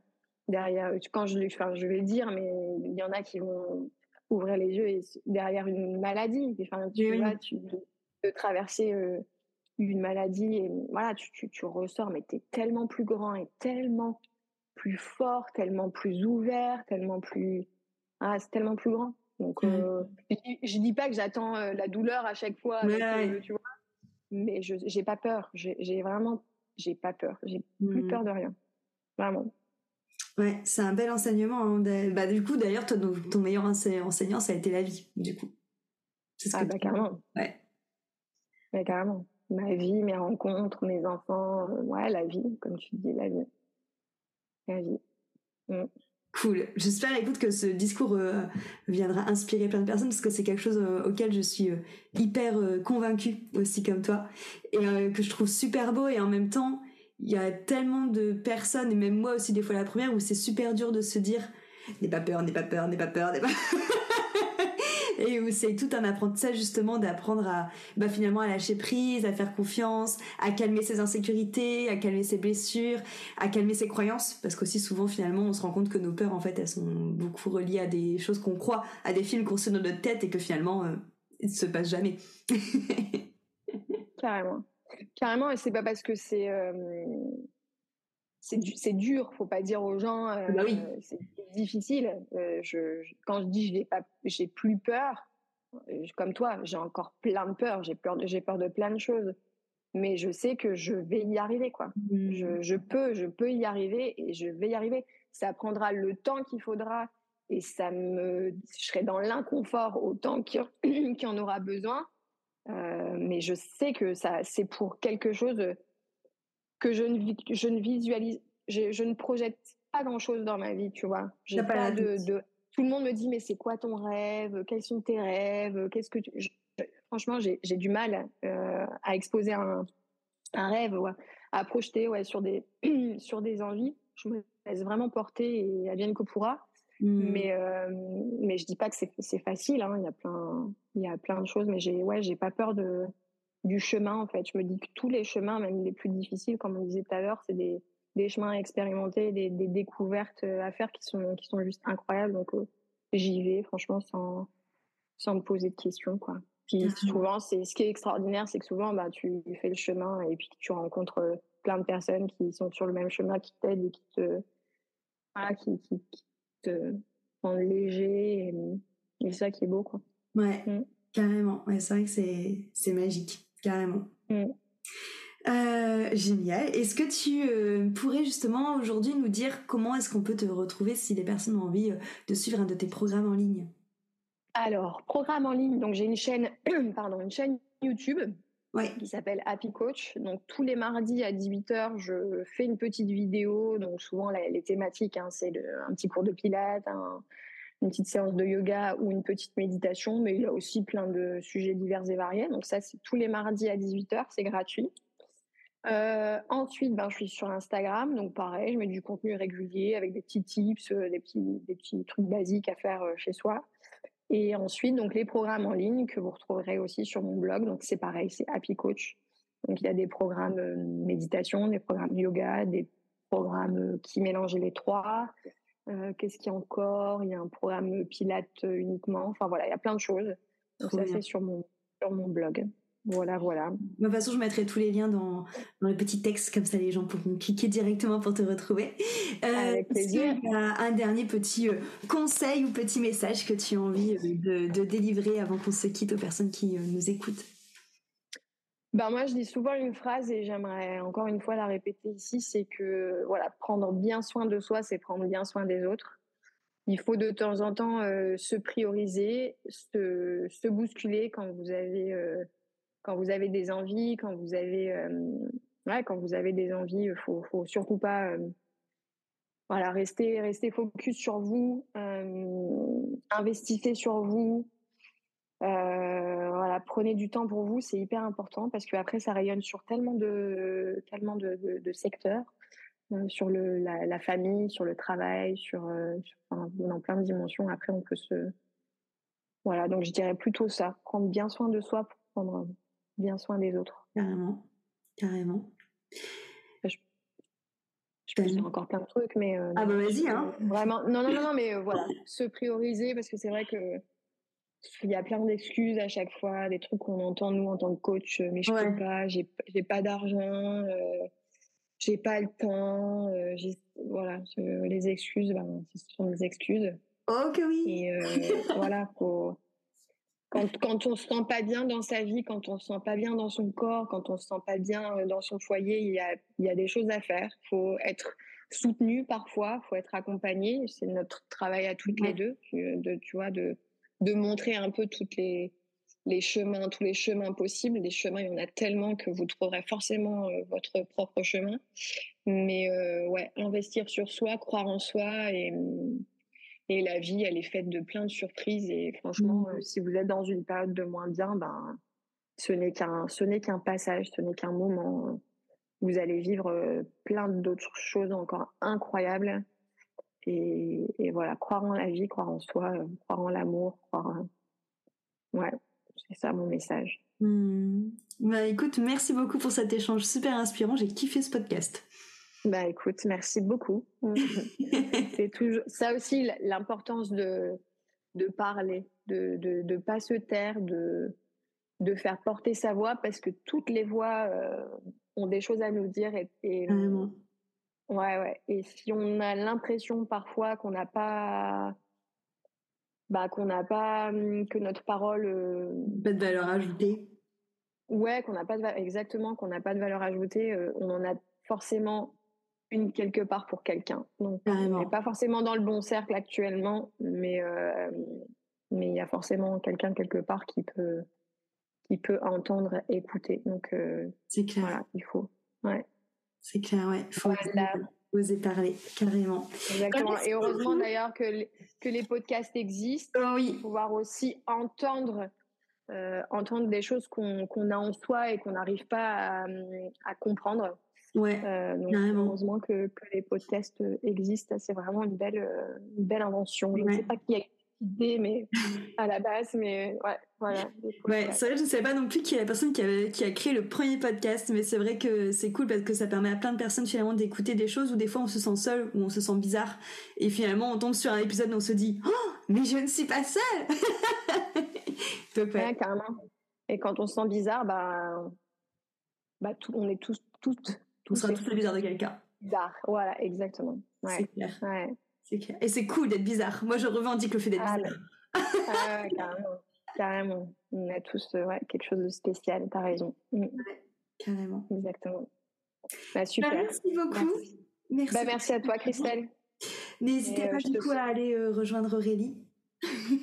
derrière quand je enfin je vais le dire, mais il y en a qui vont ouvrir les yeux et derrière une maladie, enfin tu vois, tu de traverser euh, une maladie et voilà, tu, tu, tu ressors, mais tu es tellement plus grand et tellement plus fort, tellement plus ouvert, tellement plus. Ah, c'est tellement plus grand. Donc, euh, je, dis pas que j'attends euh, la douleur à chaque fois, euh, tu vois, mais je j'ai pas peur. J'ai vraiment, j'ai pas peur. J'ai plus mmh. peur de rien. Vraiment. Ouais, c'est un bel enseignement. Hein. Bah, du coup, d'ailleurs, ton, ton meilleur enseignant, ça a été la vie, du coup. C'est ce ah, bah, carrément. Ouais. Mais carrément ma vie, mes rencontres, mes enfants, euh, ouais, la vie, comme tu dis, la vie. La vie. Mm. Cool. J'espère, écoute, que ce discours euh, viendra inspirer plein de personnes parce que c'est quelque chose euh, auquel je suis hyper convaincue aussi comme toi et que je trouve super beau et en même temps, il y a tellement de personnes et même moi aussi des fois la première où c'est super dur de se dire n'aie pas peur, n'aie pas peur, n'aie pas peur, n'aie pas et où c'est tout un apprentissage justement d'apprendre à bah, finalement à lâcher prise, à faire confiance, à calmer ses insécurités, à calmer ses blessures, à calmer ses croyances parce qu'aussi souvent finalement on se rend compte que nos peurs en fait elles sont beaucoup reliées à des choses qu'on croit, à des films qu'on se dans notre tête et que finalement euh, ne se passent jamais. Carrément. Carrément et c'est pas parce que c'est euh, c'est dur, faut pas dire aux gens, euh, bah oui. c'est difficile. Euh, je, quand je dis je n'ai pas, j'ai plus peur, comme toi, j'ai encore plein de peur, j'ai peur, j'ai peur de plein de choses, mais je sais que je vais y arriver, quoi. Mmh. Je, je, peux, je peux y arriver et je vais y arriver. Ça prendra le temps qu'il faudra et ça me, je serai dans l'inconfort autant qu'il y en aura besoin. Euh, mais je sais que ça, c'est pour quelque chose que je ne, je ne visualise, je, je ne projette pas grand chose dans ma vie, tu vois. J'ai pas, de, de, tout le monde me dit mais c'est quoi ton rêve? Quels sont tes rêves? Qu'est-ce que tu... franchement j'ai du mal euh, à exposer un, un rêve, ouais, à projeter ouais sur des sur des envies. Je me laisse vraiment porter et advienne que pourra. Mmh. Mais euh, mais je dis pas que c'est facile. Hein. Il y a plein il y a plein de choses, mais j'ai ouais j'ai pas peur de du chemin en fait. Je me dis que tous les chemins, même les plus difficiles, comme on disait tout à l'heure, c'est des, des chemins expérimentés, des, des découvertes à faire qui sont qui sont juste incroyables. Donc euh, j'y vais franchement sans sans me poser de questions quoi. Puis souvent c'est ce qui est extraordinaire, c'est que souvent bah tu fais le chemin et puis tu rencontres plein de personnes qui sont sur le même chemin, qui t'aident et qui te voilà, qui, qui, te rendent léger et, c'est ça qui est beau quoi. Ouais, mm. carrément. Ouais, c'est vrai que c'est c'est magique carrément. Mm. Euh, génial. Est-ce que tu euh, pourrais justement aujourd'hui nous dire comment est-ce qu'on peut te retrouver si les personnes ont envie euh, de suivre un de tes programmes en ligne? Alors, programme en ligne, donc j'ai une chaîne, pardon, une chaîne YouTube qui s'appelle Happy Coach. Donc tous les mardis à 18h, je fais une petite vidéo. Donc souvent les thématiques, hein, c'est un petit cours de pilates, un, une petite séance de yoga ou une petite méditation, mais il y a aussi plein de sujets divers et variés. Donc ça, c'est tous les mardis à 18h, c'est gratuit. Euh, ensuite, ben, je suis sur Instagram, donc pareil, je mets du contenu régulier avec des petits tips, euh, des, petits, des petits trucs basiques à faire euh, chez soi. Et ensuite, donc les programmes en ligne que vous retrouverez aussi sur mon blog. Donc c'est pareil, c'est Happy Coach. Donc il y a des programmes méditation, des programmes yoga, des programmes qui mélangent les trois, euh, qu'est-ce qu'il y a encore? Il y a un programme Pilate uniquement. Enfin voilà, il y a plein de choses. Donc ça, c'est sur mon, sur mon blog. Voilà, voilà. De toute façon, je mettrai tous les liens dans, dans les petits textes, comme ça les gens pourront cliquer directement pour te retrouver. Euh, Avec plaisir. un dernier petit euh, conseil ou petit message que tu as envie de, de délivrer avant qu'on se quitte aux personnes qui nous écoutent? Ben moi, je dis souvent une phrase et j'aimerais encore une fois la répéter ici, c'est que voilà, prendre bien soin de soi, c'est prendre bien soin des autres. Il faut de temps en temps euh, se prioriser, se, bousculer quand vous avez euh, quand vous avez des envies, quand vous avez euh, ouais, quand vous avez des envies, faut faut surtout pas voilà rester rester focus sur vous, investissez sur vous, voilà, prenez du temps pour vous, c'est hyper important parce que après ça rayonne sur tellement de tellement de, de, secteurs, euh, sur le la, la, famille, sur le travail, sur, euh, dans plein de dimensions. Après on peut se voilà, donc je dirais plutôt ça, prendre bien soin de soi pour prendre bien soin des autres. Carrément, carrément. Je, je pense encore plein de trucs, mais ah bah vas-y hein. Vraiment, non non non non, mais voilà, se prioriser parce que c'est vrai que il y a plein d'excuses à chaque fois, des trucs qu'on entend nous en tant que coach, euh, mais je peux pas, j'ai pas d'argent, euh, j'ai pas le temps, euh, voilà, les excuses, ben, ce sont des excuses. Oh que oui. Et euh, voilà, faut, quand quand on se sent pas bien dans sa vie, quand on se sent pas bien dans son corps, quand on se sent pas bien dans son foyer, il y a il y a des choses à faire. Faut être soutenu parfois, faut être accompagné. C'est notre travail à toutes les deux, de tu vois de de montrer un peu toutes les, les chemins, tous les chemins possibles. Les chemins, il y en a tellement que vous trouverez forcément euh, votre propre chemin. Mais euh, ouais, investir sur soi, croire en soi et, et la vie, elle est faite de plein de surprises. Et franchement, mmh. euh, si vous êtes dans une période de moins bien, ben, ce n'est qu'un, ce n'est qu'un passage, ce n'est qu'un moment. Vous allez vivre plein d'autres choses encore incroyables. Et, et, voilà, croire en la vie, croire en soi, euh, croire en l'amour, croire. En... Ouais, c'est ça mon message. Hmm. Bah écoute, merci beaucoup pour cet échange super inspirant. J'ai kiffé ce podcast. Bah écoute, merci beaucoup. c'est toujours ça aussi l'importance de de parler, de de de pas se taire, de de faire porter sa voix parce que toutes les voix euh, ont des choses à nous dire et, et Ouais, ouais. Et si on a l'impression parfois qu'on n'a pas, bah, qu'on n'a pas, hum, que notre parole. Euh, pas de valeur ajoutée. Ouais, qu'on n'a pas de exactement, qu'on n'a pas de valeur ajoutée, euh, on en a forcément une quelque part pour quelqu'un. Donc, on n'est pas forcément dans le bon cercle actuellement, mais euh, mais il y a forcément quelqu'un quelque part qui peut qui peut entendre, écouter. Donc, c'est clair. Voilà, il faut. Ouais. C'est clair, ouais. Faut oser parler, carrément. Exactement. Et heureusement d'ailleurs que, que les podcasts existent oh oui. pour pouvoir aussi entendre, euh, entendre des choses qu'on a en soi et qu'on n'arrive pas à, à, comprendre. Ouais, euh, donc, heureusement que, que, les podcasts existent. C'est vraiment une belle, euh, une belle invention. Je ne sais pas qui a idée, mais à la base, mais ouais, voilà. Ouais, c'est vrai, je ne savais pas non plus qui est la personne qui, avait, qui a créé le premier podcast, mais c'est vrai que c'est cool parce que ça permet à plein de personnes finalement d'écouter des choses où des fois on se sent seul, ou on se sent bizarre, et finalement on tombe sur un épisode où on se dit Oh, mais je ne suis pas seule Donc, ouais. carrément. Et quand on se sent bizarre, bah, bah tout, on est tous, toutes. On sera tous bizarre de quelqu'un. Bizarre, voilà, exactement. Ouais. C'est clair. Ouais. Et c'est cool d'être bizarre. Moi, je revendique le fait d'être ah, bizarre. Ah, carrément. carrément. On a tous euh, ouais, quelque chose de spécial, t'as raison. Mm. carrément. Exactement. Bah, super. Bah, merci beaucoup. Merci. Bah, merci à toi, Christelle. N'hésitez pas euh, du coup à aller euh, rejoindre Aurélie.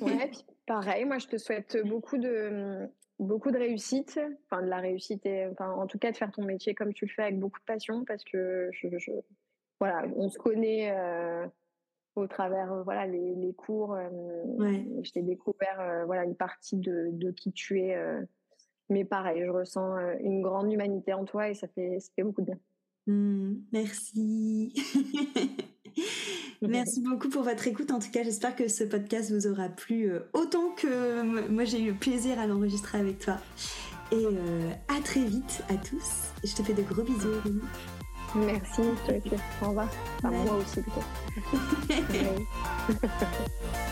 ouais, puis pareil, moi je te souhaite beaucoup de, beaucoup de réussite, enfin de la réussite, et, enfin, en tout cas de faire ton métier comme tu le fais avec beaucoup de passion parce que je, je voilà, on se connaît au travers euh, voilà les, les cours euh, je t'ai découvert euh, voilà une partie de, de qui tu es mais pareil je ressens une grande humanité en toi et ça fait ça fait beaucoup de bien mmh, merci Merci beaucoup pour votre écoute. En tout cas, j'espère que ce podcast vous aura plu autant que moi j'ai eu le plaisir à l'enregistrer avec toi. Et à très vite à tous. Je te fais de gros bisous. Merci. Au revoir. Enfin, moi aussi plutôt.